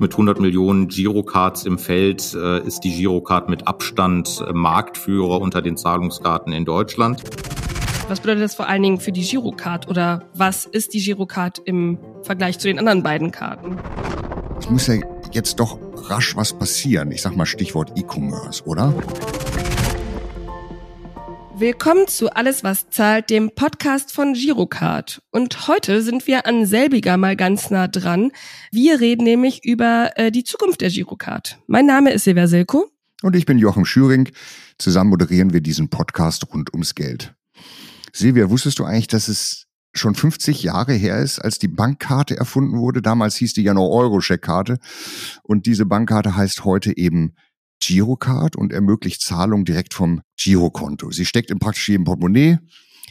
Mit 100 Millionen Girocards im Feld äh, ist die Girocard mit Abstand äh, Marktführer unter den Zahlungskarten in Deutschland. Was bedeutet das vor allen Dingen für die Girocard oder was ist die Girocard im Vergleich zu den anderen beiden Karten? Es muss ja jetzt doch rasch was passieren. Ich sag mal Stichwort E-Commerce, oder? Willkommen zu Alles, was zahlt, dem Podcast von Girocard. Und heute sind wir an selbiger mal ganz nah dran. Wir reden nämlich über äh, die Zukunft der Girocard. Mein Name ist Silvia Silko. Und ich bin Joachim Schüring. Zusammen moderieren wir diesen Podcast rund ums Geld. Silvia, wusstest du eigentlich, dass es schon 50 Jahre her ist, als die Bankkarte erfunden wurde? Damals hieß die ja noch Euro-Checkkarte. Und diese Bankkarte heißt heute eben Girocard und ermöglicht Zahlung direkt vom Girokonto. Sie steckt in praktisch jedem Portemonnaie.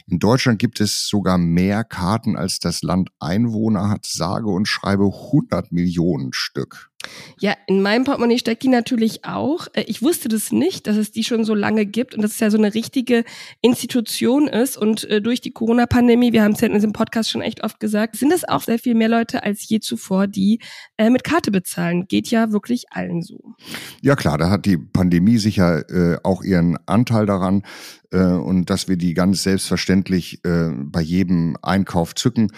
In Deutschland gibt es sogar mehr Karten, als das Land Einwohner hat, sage und schreibe 100 Millionen Stück. Ja, in meinem Portemonnaie steckt die natürlich auch. Äh, ich wusste das nicht, dass es die schon so lange gibt und dass es ja so eine richtige Institution ist. Und äh, durch die Corona-Pandemie, wir haben es ja in diesem Podcast schon echt oft gesagt, sind es auch sehr viel mehr Leute als je zuvor, die äh, mit Karte bezahlen. Geht ja wirklich allen so. Ja klar, da hat die Pandemie sicher auch ihren Anteil daran und dass wir die ganz selbstverständlich bei jedem Einkauf zücken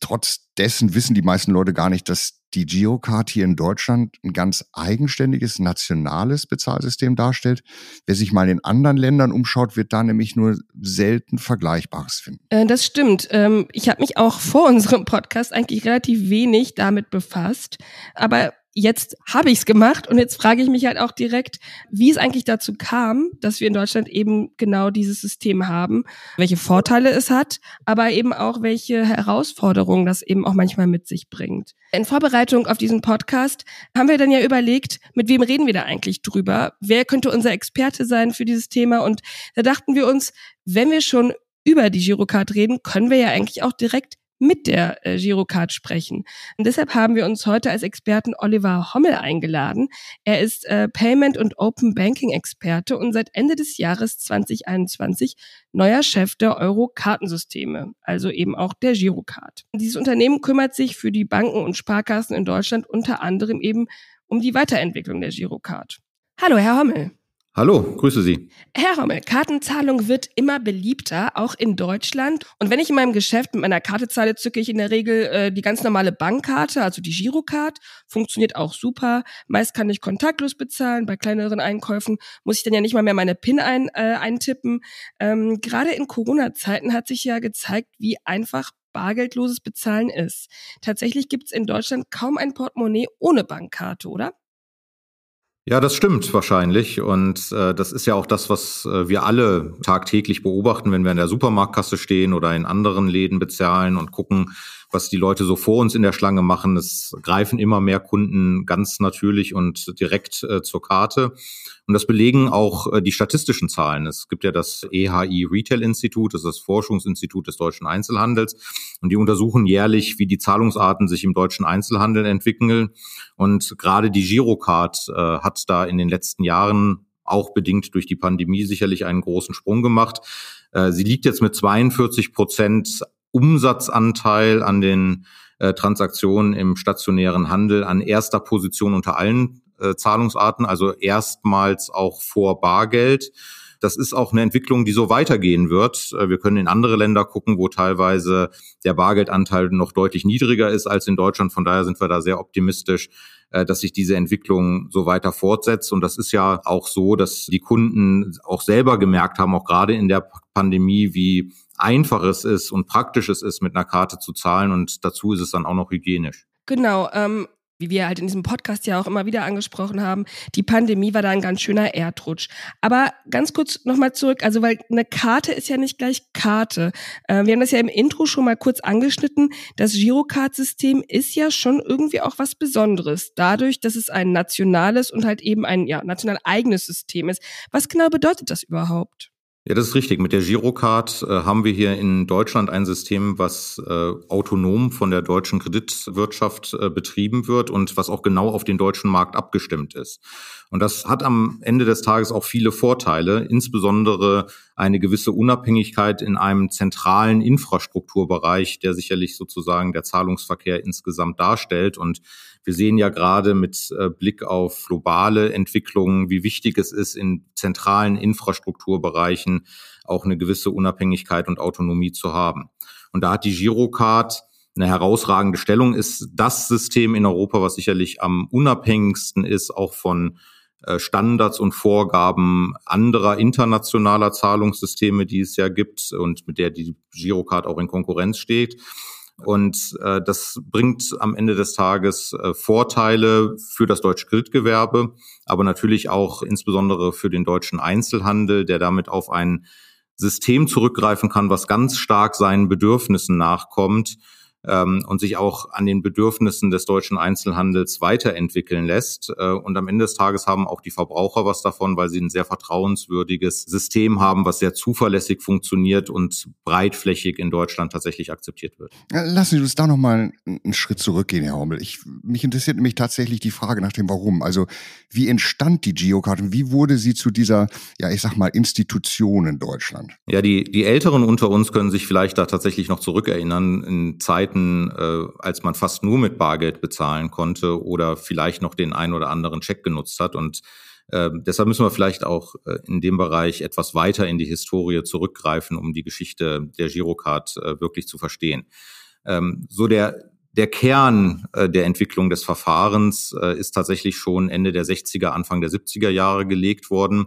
trotz dessen wissen die meisten Leute gar nicht, dass die Girocard hier in Deutschland ein ganz eigenständiges nationales Bezahlsystem darstellt. Wer sich mal in anderen Ländern umschaut, wird da nämlich nur selten Vergleichbares finden. Äh, das stimmt. Ähm, ich habe mich auch vor unserem Podcast eigentlich relativ wenig damit befasst. Aber jetzt habe ich es gemacht und jetzt frage ich mich halt auch direkt, wie es eigentlich dazu kam, dass wir in Deutschland eben genau dieses System haben, welche Vorteile es hat, aber eben auch welche Herausforderungen das eben auch manchmal mit sich bringt. In Vorbereitung auf diesen Podcast haben wir dann ja überlegt, mit wem reden wir da eigentlich drüber? Wer könnte unser Experte sein für dieses Thema? Und da dachten wir uns, wenn wir schon über die Girocard reden, können wir ja eigentlich auch direkt mit der äh, Girocard sprechen. Und deshalb haben wir uns heute als Experten Oliver Hommel eingeladen. Er ist äh, Payment- und Open Banking-Experte und seit Ende des Jahres 2021 neuer Chef der Euro-Kartensysteme, also eben auch der Girocard. Dieses Unternehmen kümmert sich für die Banken und Sparkassen in Deutschland unter anderem eben um die Weiterentwicklung der Girocard. Hallo, Herr Hommel. Hallo, grüße Sie. Herr Rommel, Kartenzahlung wird immer beliebter, auch in Deutschland. Und wenn ich in meinem Geschäft mit meiner Karte zahle, zücke ich in der Regel äh, die ganz normale Bankkarte, also die Girocard. Funktioniert auch super. Meist kann ich kontaktlos bezahlen. Bei kleineren Einkäufen muss ich dann ja nicht mal mehr meine PIN ein, äh, eintippen. Ähm, Gerade in Corona-Zeiten hat sich ja gezeigt, wie einfach bargeldloses Bezahlen ist. Tatsächlich gibt es in Deutschland kaum ein Portemonnaie ohne Bankkarte, oder? Ja, das stimmt wahrscheinlich. Und äh, das ist ja auch das, was äh, wir alle tagtäglich beobachten, wenn wir in der Supermarktkasse stehen oder in anderen Läden bezahlen und gucken, was die Leute so vor uns in der Schlange machen. Es greifen immer mehr Kunden ganz natürlich und direkt äh, zur Karte. Und das belegen auch äh, die statistischen Zahlen. Es gibt ja das EHI Retail Institut, das ist das Forschungsinstitut des deutschen Einzelhandels. Und die untersuchen jährlich, wie die Zahlungsarten sich im deutschen Einzelhandel entwickeln. Und gerade die Girocard äh, hat da in den letzten Jahren auch bedingt durch die Pandemie sicherlich einen großen Sprung gemacht. Äh, sie liegt jetzt mit 42 Prozent Umsatzanteil an den äh, Transaktionen im stationären Handel an erster Position unter allen äh, Zahlungsarten, also erstmals auch vor Bargeld. Das ist auch eine Entwicklung, die so weitergehen wird. Äh, wir können in andere Länder gucken, wo teilweise der Bargeldanteil noch deutlich niedriger ist als in Deutschland. Von daher sind wir da sehr optimistisch, äh, dass sich diese Entwicklung so weiter fortsetzt. Und das ist ja auch so, dass die Kunden auch selber gemerkt haben, auch gerade in der Pandemie, wie einfach es ist und praktisch es ist, mit einer Karte zu zahlen. Und dazu ist es dann auch noch hygienisch. Genau. Ähm, wie wir halt in diesem Podcast ja auch immer wieder angesprochen haben, die Pandemie war da ein ganz schöner Erdrutsch. Aber ganz kurz nochmal zurück, also weil eine Karte ist ja nicht gleich Karte. Äh, wir haben das ja im Intro schon mal kurz angeschnitten. Das Girocard-System ist ja schon irgendwie auch was Besonderes, dadurch, dass es ein nationales und halt eben ein ja, national eigenes System ist. Was genau bedeutet das überhaupt? Ja, das ist richtig. Mit der Girocard äh, haben wir hier in Deutschland ein System, was äh, autonom von der deutschen Kreditwirtschaft äh, betrieben wird und was auch genau auf den deutschen Markt abgestimmt ist. Und das hat am Ende des Tages auch viele Vorteile, insbesondere eine gewisse Unabhängigkeit in einem zentralen Infrastrukturbereich, der sicherlich sozusagen der Zahlungsverkehr insgesamt darstellt. Und wir sehen ja gerade mit äh, Blick auf globale Entwicklungen, wie wichtig es ist, in zentralen Infrastrukturbereichen auch eine gewisse Unabhängigkeit und Autonomie zu haben. Und da hat die Girocard eine herausragende Stellung, ist das System in Europa, was sicherlich am unabhängigsten ist, auch von Standards und Vorgaben anderer internationaler Zahlungssysteme, die es ja gibt und mit der die Girocard auch in Konkurrenz steht. Und äh, das bringt am Ende des Tages äh, Vorteile für das deutsche Kreditgewerbe, aber natürlich auch insbesondere für den deutschen Einzelhandel, der damit auf ein System zurückgreifen kann, was ganz stark seinen Bedürfnissen nachkommt ähm, und sich auch an den Bedürfnissen des deutschen Einzelhandels weiterentwickeln lässt. Äh, und am Ende des Tages haben auch die Verbraucher was davon, weil sie ein sehr vertrauenswürdiges System haben, was sehr zuverlässig funktioniert und breitflächig in Deutschland tatsächlich akzeptiert wird. Lassen Sie uns da nochmal einen Schritt zurückgehen, Herr Hommel. Ich, mich interessiert nämlich tatsächlich die Frage nach dem Warum. Also wie entstand die Geocard und wie wurde sie zu dieser, ja ich sag mal, Institution in Deutschland? Ja, die, die Älteren unter uns können sich vielleicht da tatsächlich noch zurückerinnern in Zeiten, Zeiten, äh, als man fast nur mit Bargeld bezahlen konnte oder vielleicht noch den einen oder anderen Check genutzt hat. Und äh, deshalb müssen wir vielleicht auch äh, in dem Bereich etwas weiter in die Historie zurückgreifen, um die Geschichte der Girocard äh, wirklich zu verstehen. Ähm, so der der Kern äh, der Entwicklung des Verfahrens äh, ist tatsächlich schon Ende der 60er, Anfang der 70er Jahre gelegt worden.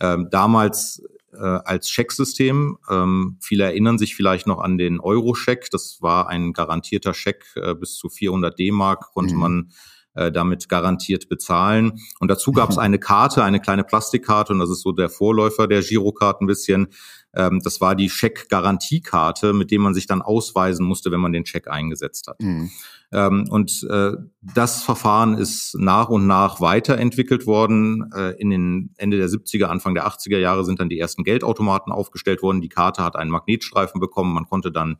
Ähm, damals äh, als Schecksystem. Ähm, viele erinnern sich vielleicht noch an den Euro-Scheck. Das war ein garantierter Scheck äh, bis zu 400 D-Mark konnte mhm. man äh, damit garantiert bezahlen. Und dazu gab es eine Karte, eine kleine Plastikkarte, und das ist so der Vorläufer der Girocard ein bisschen. Ähm, das war die Scheck-Garantiekarte, mit dem man sich dann ausweisen musste, wenn man den Scheck eingesetzt hat. Mhm. Ähm, und äh, das Verfahren ist nach und nach weiterentwickelt worden. Äh, in den Ende der 70er, Anfang der 80er Jahre sind dann die ersten Geldautomaten aufgestellt worden. Die Karte hat einen Magnetstreifen bekommen. Man konnte dann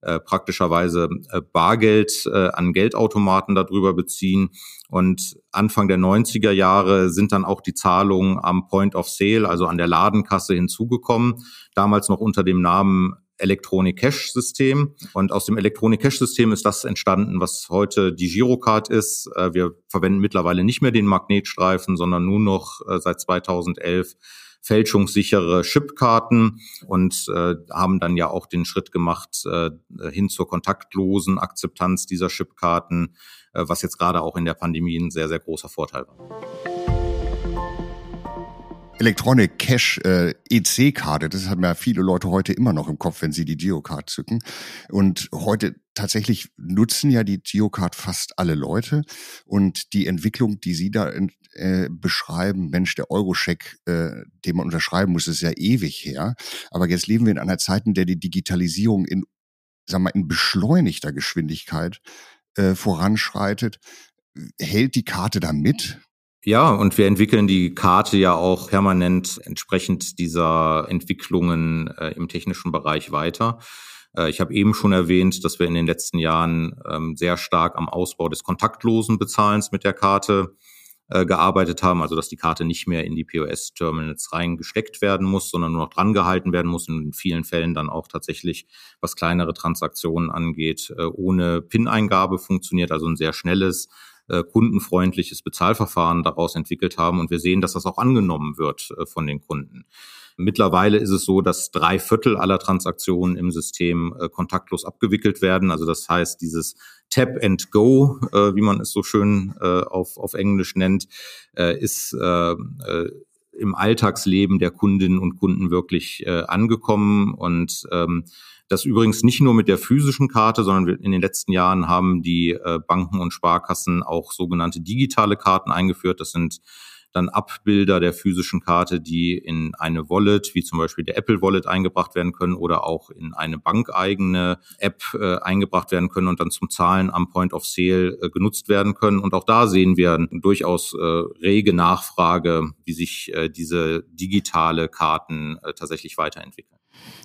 äh, praktischerweise äh, Bargeld äh, an Geldautomaten darüber beziehen. Und Anfang der 90er Jahre sind dann auch die Zahlungen am Point of Sale, also an der Ladenkasse hinzugekommen. Damals noch unter dem Namen Electronic Cash System. Und aus dem Electronic Cash System ist das entstanden, was heute die Girocard ist. Äh, wir verwenden mittlerweile nicht mehr den Magnetstreifen, sondern nur noch äh, seit 2011 fälschungssichere Chipkarten und äh, haben dann ja auch den Schritt gemacht äh, hin zur kontaktlosen Akzeptanz dieser Chipkarten, äh, was jetzt gerade auch in der Pandemie ein sehr, sehr großer Vorteil war. Electronic Cash äh, EC-Karte, das haben ja viele Leute heute immer noch im Kopf, wenn sie die Geocard zücken. Und heute tatsächlich nutzen ja die Geocard fast alle Leute. Und die Entwicklung, die Sie da äh, beschreiben, Mensch, der Euro-Scheck, äh, den man unterschreiben muss, ist ja ewig her. Aber jetzt leben wir in einer Zeit, in der die Digitalisierung in, sagen wir, in beschleunigter Geschwindigkeit äh, voranschreitet. Hält die Karte da mit? Ja, und wir entwickeln die Karte ja auch permanent entsprechend dieser Entwicklungen äh, im technischen Bereich weiter. Äh, ich habe eben schon erwähnt, dass wir in den letzten Jahren ähm, sehr stark am Ausbau des kontaktlosen Bezahlens mit der Karte äh, gearbeitet haben, also dass die Karte nicht mehr in die POS-Terminals reingesteckt werden muss, sondern nur noch dran gehalten werden muss und in vielen Fällen dann auch tatsächlich, was kleinere Transaktionen angeht, äh, ohne PIN-Eingabe funktioniert, also ein sehr schnelles, äh, kundenfreundliches Bezahlverfahren daraus entwickelt haben. Und wir sehen, dass das auch angenommen wird äh, von den Kunden. Mittlerweile ist es so, dass drei Viertel aller Transaktionen im System äh, kontaktlos abgewickelt werden. Also das heißt, dieses Tap and Go, äh, wie man es so schön auf, auf Englisch nennt, ist im Alltagsleben der Kundinnen und Kunden wirklich äh, angekommen und ähm, das übrigens nicht nur mit der physischen Karte, sondern in den letzten Jahren haben die äh, Banken und Sparkassen auch sogenannte digitale Karten eingeführt. Das sind dann Abbilder der physischen Karte, die in eine Wallet, wie zum Beispiel der Apple Wallet eingebracht werden können oder auch in eine bankeigene App äh, eingebracht werden können und dann zum Zahlen am Point of Sale äh, genutzt werden können. Und auch da sehen wir durchaus äh, rege Nachfrage, wie sich äh, diese digitale Karten äh, tatsächlich weiterentwickeln.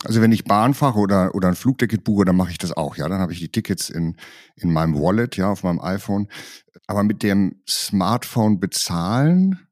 Also wenn ich Bahn fahre oder, oder ein Flugticket buche, dann mache ich das auch, ja. Dann habe ich die Tickets in, in meinem Wallet, ja, auf meinem iPhone. Aber mit dem Smartphone bezahlen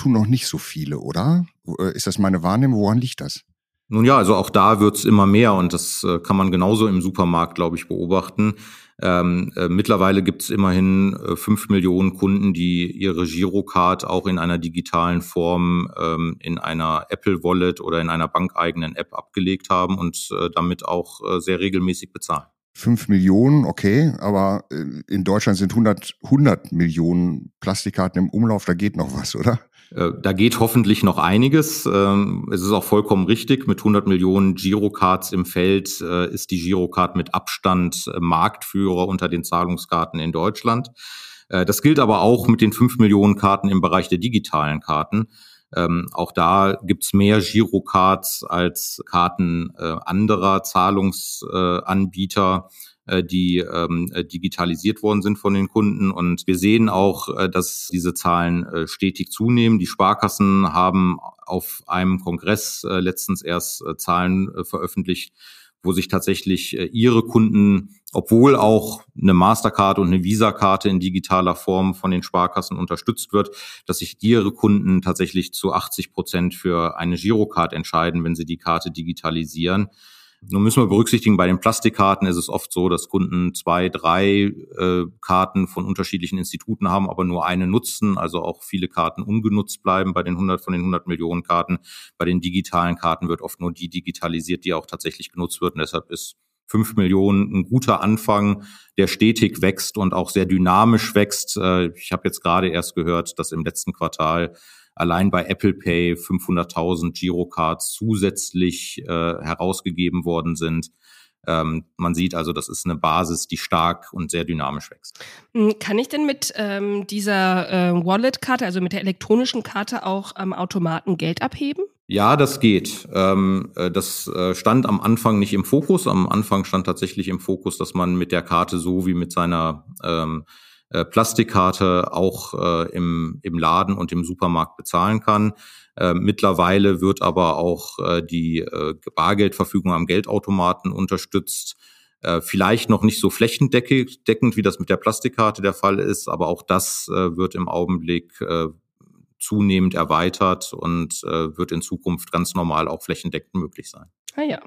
tun noch nicht so viele, oder? Äh, ist das meine Wahrnehmung? Woran liegt das? Nun ja, also auch da wird's immer mehr und das äh, kann man genauso im Supermarkt, glaube ich, beobachten. Ähm, äh, mittlerweile gibt es immerhin äh, fünf Millionen Kunden, die ihre Girocard auch in einer digitalen Form ähm, in einer Apple Wallet oder in einer bankeigenen App abgelegt haben und äh, damit auch sehr regelmäßig bezahlen. Fünf Millionen, okay, aber in Deutschland sind 100, 100 Millionen Plastikkarten im Umlauf, da geht noch was, oder? Äh, da geht hoffentlich noch einiges. Ähm, es ist auch vollkommen richtig. Mit 100 Millionen Girocards im Feld äh, ist die Girocard mit Abstand äh, Marktführer unter den Zahlungskarten in Deutschland. Das gilt aber auch mit den 5 Millionen Karten im Bereich der digitalen Karten. Ähm, auch da gibt's mehr Girocards als Karten anderer Zahlungsanbieter. Äh, die ähm, äh, digitalisiert worden sind von den Kunden. Und wir sehen auch, äh, dass diese Zahlen stetig zunehmen. Die Sparkassen haben auf einem Kongress letztens erst Zahlen veröffentlicht, wo sich tatsächlich ihre Kunden, obwohl auch eine Mastercard und eine Visa-Karte in digitaler Form von den Sparkassen unterstützt wird, dass sich ihre Kunden tatsächlich zu 80 Prozent für eine Girocard entscheiden, wenn sie die Karte digitalisieren. Nun müssen wir berücksichtigen, bei den Plastikkarten ist es oft so, dass Kunden zwei, drei äh, Karten von unterschiedlichen Instituten haben, aber nur eine nutzen, also auch viele Karten ungenutzt bleiben bei den 100 von den 100 Millionen Karten. Bei den digitalen Karten wird oft nur die digitalisiert, die auch tatsächlich genutzt wird und deshalb ist 5 Millionen ein guter Anfang, der stetig wächst und auch sehr dynamisch wächst. Äh, ich habe jetzt gerade erst gehört, dass im letzten Quartal allein bei Apple Pay 500.000 Girocards zusätzlich äh, herausgegeben worden sind. Ähm, man sieht also, das ist eine Basis, die stark und sehr dynamisch wächst. Hm, kann ich denn mit ähm, dieser äh, Wallet-Karte, also mit der elektronischen Karte, auch am Automaten Geld abheben? Ja, das geht. Ähm, äh, das äh, stand am Anfang nicht im Fokus. Am Anfang stand tatsächlich im Fokus, dass man mit der Karte so wie mit seiner ähm, äh, Plastikkarte auch äh, im, im Laden und im Supermarkt bezahlen kann. Äh, mittlerweile wird aber auch äh, die äh, Bargeldverfügung am Geldautomaten unterstützt. Äh, vielleicht noch nicht so flächendeckend, wie das mit der Plastikkarte der Fall ist, aber auch das äh, wird im Augenblick äh, zunehmend erweitert und äh, wird in Zukunft ganz normal auch flächendeckend möglich sein. Ah.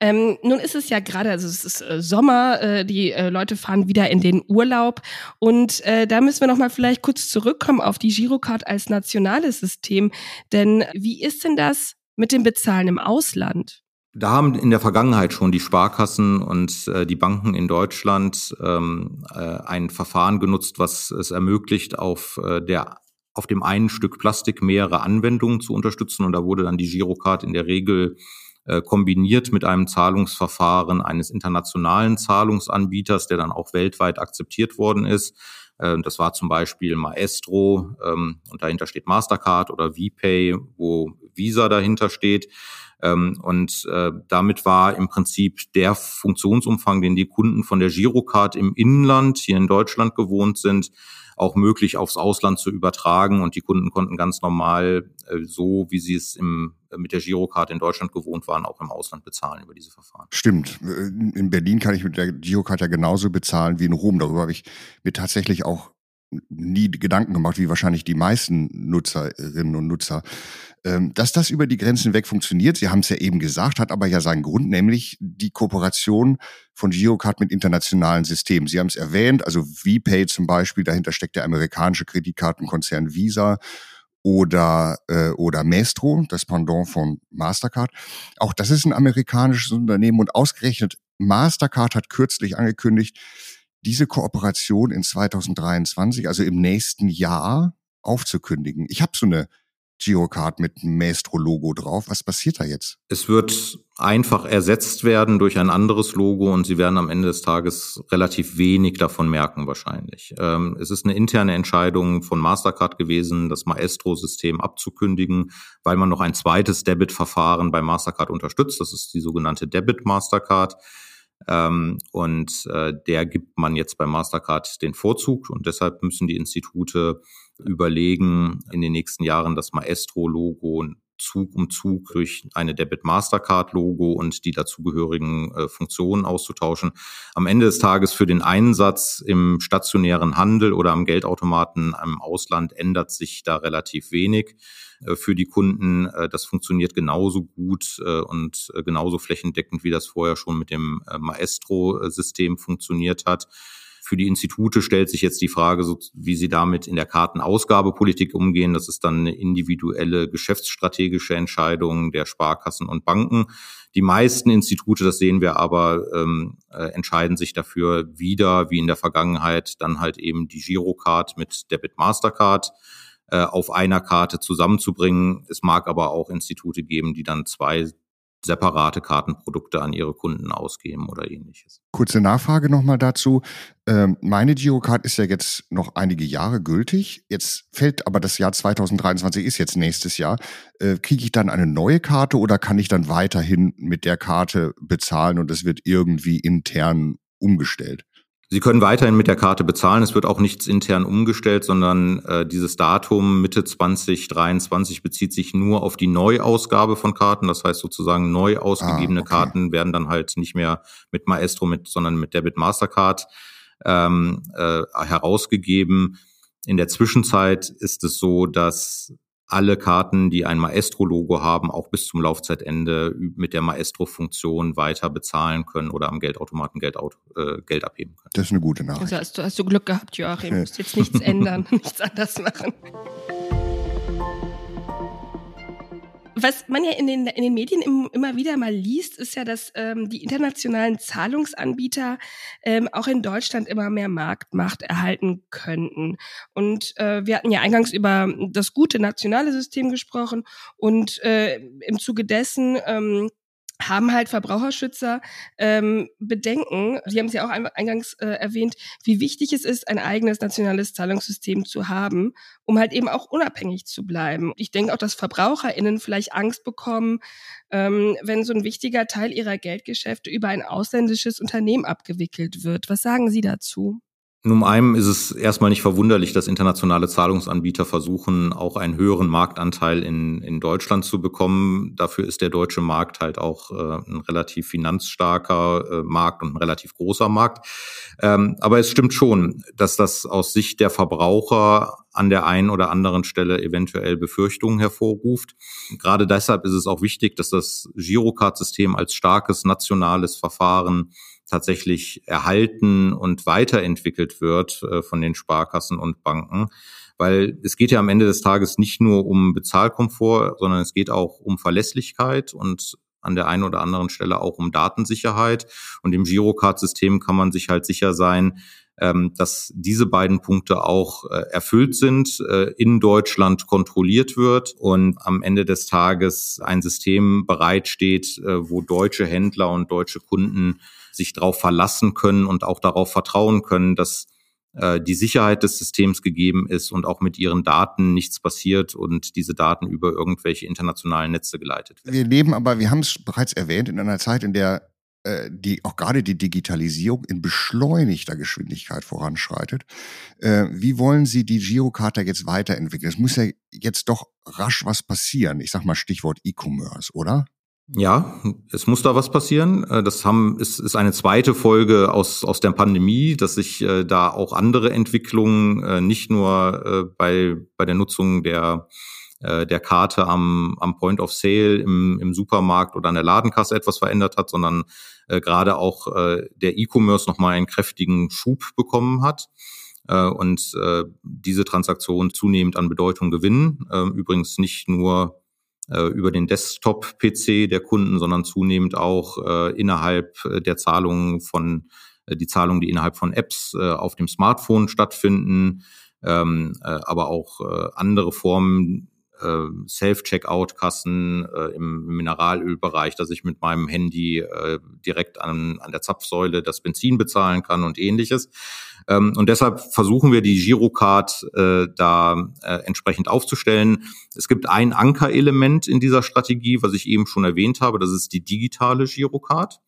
Ähm, nun ist es ja gerade, also es ist äh, Sommer, äh, die äh, Leute fahren wieder in den Urlaub und äh, da müssen wir noch mal vielleicht kurz zurückkommen auf die Girocard als nationales System. Denn wie ist denn das mit dem Bezahlen im Ausland? Da haben in der Vergangenheit schon die Sparkassen und äh, die Banken in Deutschland ähm, äh, ein Verfahren genutzt, was es ermöglicht, auf der auf dem einen Stück Plastik mehrere Anwendungen zu unterstützen. Und da wurde dann die Girocard in der Regel kombiniert mit einem Zahlungsverfahren eines internationalen Zahlungsanbieters, der dann auch weltweit akzeptiert worden ist. Äh, das war zum Beispiel Maestro ähm, und dahinter steht Mastercard oder VPay, wo Visa dahinter steht. Ähm, und äh, damit war im Prinzip der Funktionsumfang, den die Kunden von der Girocard im Inland hier in Deutschland gewohnt sind, auch möglich aufs Ausland zu übertragen und die Kunden konnten ganz normal äh, so, wie sie es im, äh, mit der Girocard in Deutschland gewohnt waren, auch im Ausland bezahlen über diese Verfahren. Stimmt. Äh, in Berlin kann ich mit der Girocard ja genauso bezahlen wie in Rom. Darüber habe ich mir tatsächlich auch nie Gedanken gemacht, wie wahrscheinlich die meisten Nutzerinnen und Nutzer. Ähm, dass das über die Grenzen weg funktioniert, Sie haben es ja eben gesagt, hat aber ja seinen Grund, nämlich die Kooperation von Girocard mit internationalen Systemen. Sie haben es erwähnt, also VPay zum Beispiel, dahinter steckt der amerikanische Kreditkartenkonzern Visa oder, äh, oder Maestro, das Pendant von Mastercard. Auch das ist ein amerikanisches Unternehmen und ausgerechnet Mastercard hat kürzlich angekündigt, diese Kooperation in 2023, also im nächsten Jahr, aufzukündigen. Ich habe so eine Girocard mit Maestro-Logo drauf. Was passiert da jetzt? Es wird einfach ersetzt werden durch ein anderes Logo und Sie werden am Ende des Tages relativ wenig davon merken wahrscheinlich. Ähm, es ist eine interne Entscheidung von Mastercard gewesen, das Maestro-System abzukündigen, weil man noch ein zweites Debit-Verfahren bei Mastercard unterstützt. Das ist die sogenannte Debit Mastercard. Ähm, und äh, der gibt man jetzt bei Mastercard den Vorzug und deshalb müssen die Institute überlegen, in den nächsten Jahren das Maestro-Logo Zug um Zug durch eine Debit Mastercard Logo und die dazugehörigen äh, Funktionen auszutauschen. Am Ende des Tages für den Einsatz im stationären Handel oder am Geldautomaten im Ausland ändert sich da relativ wenig äh, für die Kunden. Äh, das funktioniert genauso gut äh, und genauso flächendeckend, wie das vorher schon mit dem Maestro-System funktioniert hat. Für die Institute stellt sich jetzt die Frage, wie sie damit in der Kartenausgabepolitik umgehen. Das ist dann eine individuelle geschäftsstrategische Entscheidung der Sparkassen und Banken. Die meisten Institute, das sehen wir aber, ähm, äh, entscheiden sich dafür wieder, wie in der Vergangenheit, dann halt eben die Girocard mit Debit Mastercard äh, auf einer Karte zusammenzubringen. Es mag aber auch Institute geben, die dann zwei separate Kartenprodukte an ihre Kunden ausgeben oder ähnliches. Kurze Nachfrage nochmal dazu. Ähm, meine Girocard ist ja jetzt noch einige Jahre gültig. Jetzt fällt aber das Jahr 2023 ist jetzt nächstes Jahr. Äh, Kriege ich dann eine neue Karte oder kann ich dann weiterhin mit der Karte bezahlen und es wird irgendwie intern umgestellt? Sie können weiterhin mit der Karte bezahlen. Es wird auch nichts intern umgestellt, sondern äh, dieses Datum Mitte 2023 bezieht sich nur auf die Neuausgabe von Karten. Das heißt sozusagen neu ausgegebene ah, okay. Karten werden dann halt nicht mehr mit Maestro, mit, sondern mit Debit Mastercard ähm, äh, herausgegeben. In der Zwischenzeit ist es so, dass alle Karten, die ein Maestro-Logo haben, auch bis zum Laufzeitende mit der Maestro-Funktion weiter bezahlen können oder am Geldautomaten Geld, äh, Geld abheben können. Das ist eine gute Nachricht. Also hast du, hast du Glück gehabt, Joachim. Du musst jetzt nichts ändern, nichts anders machen. Was man ja in den, in den Medien im, immer wieder mal liest, ist ja, dass ähm, die internationalen Zahlungsanbieter ähm, auch in Deutschland immer mehr Marktmacht erhalten könnten. Und äh, wir hatten ja eingangs über das gute nationale System gesprochen und äh, im Zuge dessen ähm, haben halt Verbraucherschützer ähm, Bedenken, Sie haben es ja auch eingangs äh, erwähnt, wie wichtig es ist, ein eigenes nationales Zahlungssystem zu haben, um halt eben auch unabhängig zu bleiben. Ich denke auch, dass VerbraucherInnen vielleicht Angst bekommen, ähm, wenn so ein wichtiger Teil ihrer Geldgeschäfte über ein ausländisches Unternehmen abgewickelt wird. Was sagen Sie dazu? Nun, einem ist es erstmal nicht verwunderlich, dass internationale Zahlungsanbieter versuchen, auch einen höheren Marktanteil in, in Deutschland zu bekommen. Dafür ist der deutsche Markt halt auch äh, ein relativ finanzstarker äh, Markt und ein relativ großer Markt. Ähm, aber es stimmt schon, dass das aus Sicht der Verbraucher an der einen oder anderen Stelle eventuell Befürchtungen hervorruft. Gerade deshalb ist es auch wichtig, dass das Girocard-System als starkes nationales Verfahren tatsächlich erhalten und weiterentwickelt wird äh, von den Sparkassen und Banken. Weil es geht ja am Ende des Tages nicht nur um Bezahlkomfort, sondern es geht auch um Verlässlichkeit und an der einen oder anderen Stelle auch um Datensicherheit. Und im Girocard-System kann man sich halt sicher sein, ähm, dass diese beiden Punkte auch äh, erfüllt sind, äh, in Deutschland kontrolliert wird und am Ende des Tages ein System bereitsteht, wo deutsche Händler und deutsche Kunden sich darauf verlassen können und auch darauf vertrauen können, dass äh, die Sicherheit des Systems gegeben ist und auch mit ihren Daten nichts passiert und diese Daten über irgendwelche internationalen Netze geleitet werden. Wir leben aber, wir haben es bereits erwähnt, in einer Zeit, in der äh, die auch gerade die Digitalisierung in beschleunigter Geschwindigkeit voranschreitet. Äh, wie wollen Sie die Girokarte jetzt weiterentwickeln? Es muss ja jetzt doch rasch was passieren. Ich sag mal Stichwort E-Commerce, oder? Ja, es muss da was passieren. Äh, das haben, ist, ist eine zweite Folge aus, aus der Pandemie, dass sich äh, da auch andere Entwicklungen äh, nicht nur äh, bei, bei der Nutzung der, äh, der Karte am, am Point of Sale im, im Supermarkt oder an der Ladenkasse etwas verändert hat, sondern äh, gerade auch der E-Commerce nochmal einen kräftigen Schub bekommen hat und diese Transaktionen zunehmend an Bedeutung gewinnen. Äh, übrigens nicht nur über den Desktop-PC der Kunden, sondern zunehmend auch äh, innerhalb äh, der Zahlungen von äh, die Zahlungen, die innerhalb von Apps äh, auf dem Smartphone stattfinden, ähm, äh, aber auch äh, andere Formen äh, Self-Checkout-Kassen äh, im Mineralölbereich, dass ich mit meinem Handy äh, direkt an, an der Zapfsäule das Benzin bezahlen kann und ähnliches. Ähm, und deshalb versuchen wir die Girocard äh, da äh, entsprechend aufzustellen. Es gibt ein Ankerelement in dieser Strategie, was ich eben schon erwähnt habe, das ist die digitale Girocard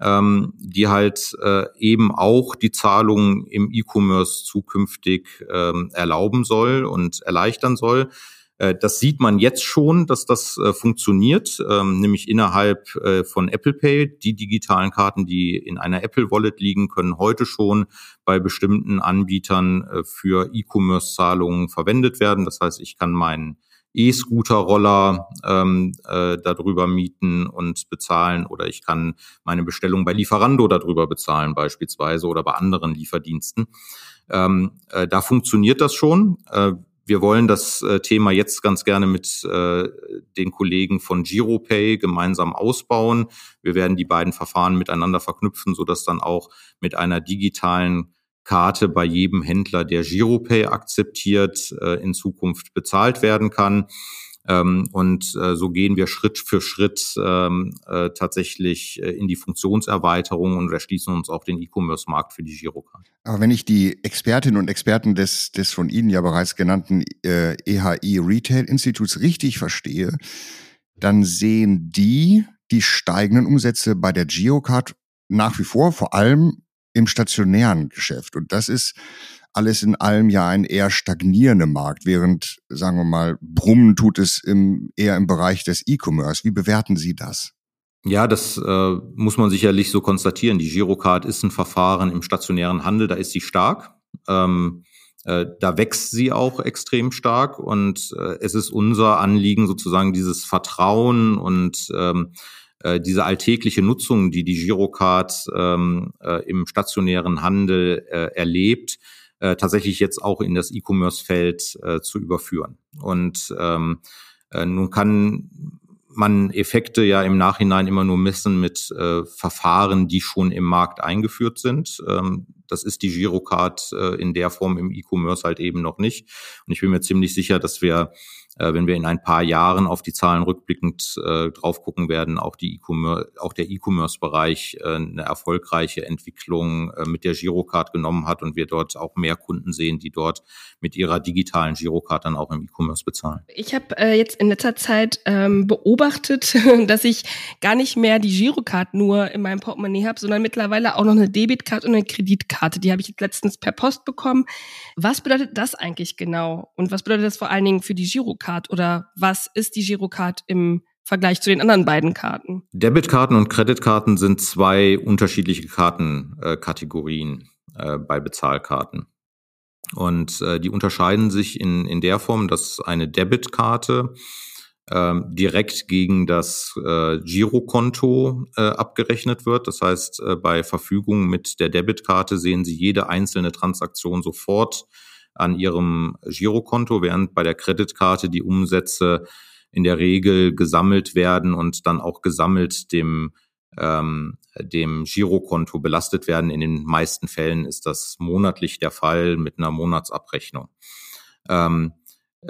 ähm, die halt äh, eben auch die Zahlungen im E-Commerce zukünftig ähm, erlauben soll und erleichtern soll. Äh, das sieht man jetzt schon, dass das äh, funktioniert, ähm, nämlich innerhalb äh, von Apple Pay. Die digitalen Karten, die in einer Apple Wallet liegen, können heute schon bei bestimmten Anbietern für E-Commerce-Zahlungen verwendet werden. Das heißt, ich kann meinen E-Scooter-Roller ähm, äh, darüber mieten und bezahlen oder ich kann meine Bestellung bei Lieferando darüber bezahlen beispielsweise oder bei anderen Lieferdiensten. Ähm, äh, da funktioniert das schon. Äh, wir wollen das äh, Thema jetzt ganz gerne mit äh, den Kollegen von GiroPay gemeinsam ausbauen. Wir werden die beiden Verfahren miteinander verknüpfen, sodass dann auch mit einer digitalen Karte bei jedem Händler, der GiroPay akzeptiert, äh, in Zukunft bezahlt werden kann. Ähm, und äh, so gehen wir Schritt für Schritt ähm, äh, tatsächlich äh, in die Funktionserweiterung und erschließen uns auch den E-Commerce-Markt für die Girocard. Aber wenn ich die Expertinnen und Experten des, des von Ihnen ja bereits genannten äh, EHI Retail Instituts richtig verstehe, dann sehen die die steigenden Umsätze bei der Girocard nach wie vor vor allem im stationären Geschäft. Und das ist alles in allem ja ein eher stagnierender Markt, während, sagen wir mal, Brummen tut es im, eher im Bereich des E-Commerce. Wie bewerten Sie das? Ja, das äh, muss man sicherlich so konstatieren. Die Girocard ist ein Verfahren im stationären Handel, da ist sie stark. Ähm, äh, da wächst sie auch extrem stark und äh, es ist unser Anliegen, sozusagen dieses Vertrauen und ähm, äh, diese alltägliche Nutzung, die die Girocard ähm, äh, im stationären Handel äh, erlebt, äh, tatsächlich jetzt auch in das E-Commerce-Feld äh, zu überführen. Und ähm, äh, nun kann man Effekte ja im Nachhinein immer nur messen mit äh, Verfahren, die schon im Markt eingeführt sind. Ähm, das ist die Girocard äh, in der Form im E-Commerce halt eben noch nicht. Und ich bin mir ziemlich sicher, dass wir wenn wir in ein paar Jahren auf die Zahlen rückblickend äh, drauf gucken werden, auch die E-Commerce, auch der E-Commerce-Bereich äh, eine erfolgreiche Entwicklung äh, mit der Girocard genommen hat und wir dort auch mehr Kunden sehen, die dort mit ihrer digitalen Girocard dann auch im E-Commerce bezahlen. Ich habe äh, jetzt in letzter Zeit ähm, beobachtet, dass ich gar nicht mehr die Girocard nur in meinem Portemonnaie habe, sondern mittlerweile auch noch eine Debitkarte und eine Kreditkarte. Die habe ich letztens per Post bekommen. Was bedeutet das eigentlich genau? Und was bedeutet das vor allen Dingen für die Girocard? Girocard oder was ist die Girocard im Vergleich zu den anderen beiden Karten? Debitkarten und Kreditkarten sind zwei unterschiedliche Kartenkategorien äh, bei Bezahlkarten. Und äh, die unterscheiden sich in, in der Form, dass eine Debitkarte äh, direkt gegen das äh, Girokonto äh, abgerechnet wird. Das heißt, äh, bei Verfügung mit der Debitkarte sehen Sie jede einzelne Transaktion sofort an ihrem Girokonto, während bei der Kreditkarte die Umsätze in der Regel gesammelt werden und dann auch gesammelt dem ähm, dem Girokonto belastet werden. In den meisten Fällen ist das monatlich der Fall mit einer Monatsabrechnung. Ähm, äh,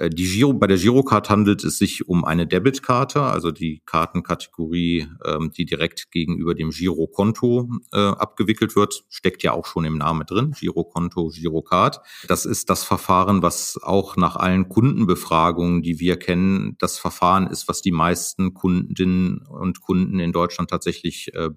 die Giro, bei der Girocard handelt es sich um eine Debitkarte, also die Kartenkategorie, ähm, die direkt gegenüber dem Girokonto äh, abgewickelt wird, steckt ja auch schon im Namen drin, Girokonto, Girocard. Das ist das Verfahren, was auch nach allen Kundenbefragungen, die wir kennen, das Verfahren ist, was die meisten Kundinnen und Kunden in Deutschland tatsächlich äh,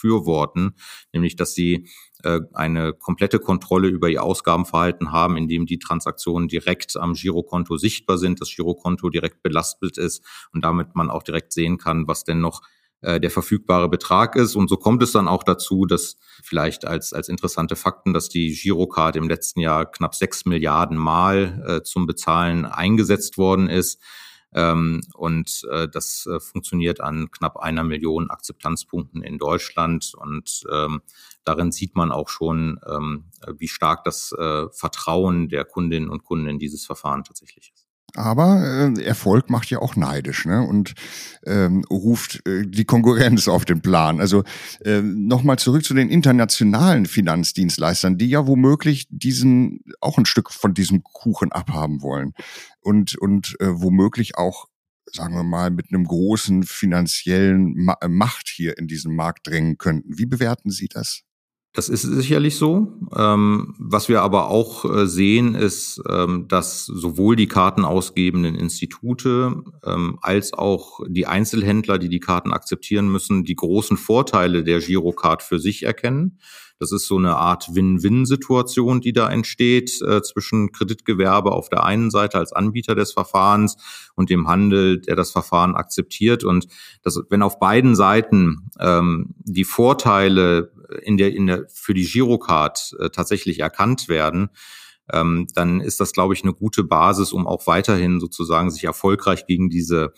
befürworten, nämlich dass sie äh, eine komplette Kontrolle über ihr Ausgabenverhalten haben, indem die Transaktionen direkt am Girokonto sichtbar sind, das Girokonto direkt belastet ist und damit man auch direkt sehen kann, was denn noch äh, der verfügbare Betrag ist. Und so kommt es dann auch dazu, dass vielleicht als, als interessante Fakten, dass die Girocard im letzten Jahr knapp sechs Milliarden Mal äh, zum Bezahlen eingesetzt worden ist. Ähm, und äh, das äh, funktioniert an knapp einer Million Akzeptanzpunkten in Deutschland. Und ähm, darin sieht man auch schon, ähm, wie stark das äh, Vertrauen der Kundinnen und Kunden in dieses Verfahren tatsächlich ist. Aber äh, Erfolg macht ja auch neidisch ne? und ähm, ruft äh, die Konkurrenz auf den Plan. Also äh, nochmal zurück zu den internationalen Finanzdienstleistern, die ja womöglich diesen auch ein Stück von diesem Kuchen abhaben wollen und und äh, womöglich auch sagen wir mal mit einem großen finanziellen Ma Macht hier in diesen Markt drängen könnten. Wie bewerten Sie das? Das ist sicherlich so. Ähm, was wir aber auch äh, sehen, ist, ähm, dass sowohl die kartenausgebenden Institute ähm, als auch die Einzelhändler, die die Karten akzeptieren müssen, die großen Vorteile der Girocard für sich erkennen. Das ist so eine Art Win-Win-Situation, die da entsteht äh, zwischen Kreditgewerbe auf der einen Seite als Anbieter des Verfahrens und dem Handel, der das Verfahren akzeptiert. Und das, wenn auf beiden Seiten ähm, die Vorteile in der, in der, für die Girocard äh, tatsächlich erkannt werden, ähm, dann ist das, glaube ich, eine gute Basis, um auch weiterhin sozusagen sich erfolgreich gegen diese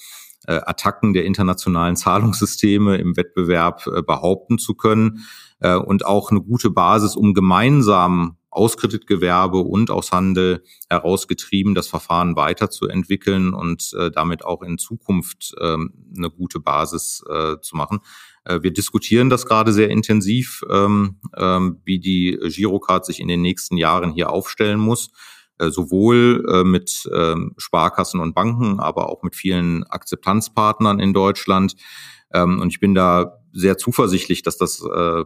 äh, Attacken der internationalen Zahlungssysteme im Wettbewerb äh, behaupten zu können äh, und auch eine gute Basis, um gemeinsam aus Kreditgewerbe und aus Handel herausgetrieben, das Verfahren weiterzuentwickeln und äh, damit auch in Zukunft ähm, eine gute Basis äh, zu machen. Äh, wir diskutieren das gerade sehr intensiv, ähm, ähm, wie die Girocard sich in den nächsten Jahren hier aufstellen muss äh, sowohl äh, mit ähm, Sparkassen und Banken, aber auch mit vielen Akzeptanzpartnern in Deutschland. Ähm, und ich bin da sehr zuversichtlich, dass das äh,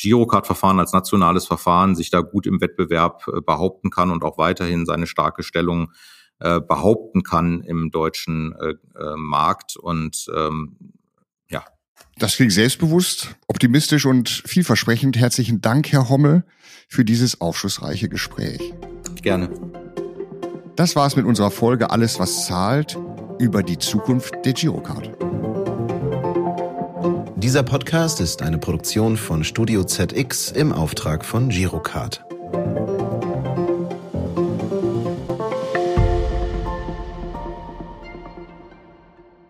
Girocard-Verfahren als nationales Verfahren sich da gut im Wettbewerb äh, behaupten kann und auch weiterhin seine starke Stellung äh, behaupten kann im deutschen äh, äh, Markt. Und ähm, ja. Das klingt selbstbewusst, optimistisch und vielversprechend. Herzlichen Dank, Herr Hommel, für dieses aufschlussreiche Gespräch. Gerne. Das war's mit unserer Folge Alles, was zahlt über die Zukunft der Girocard. Dieser Podcast ist eine Produktion von Studio ZX im Auftrag von Girocard.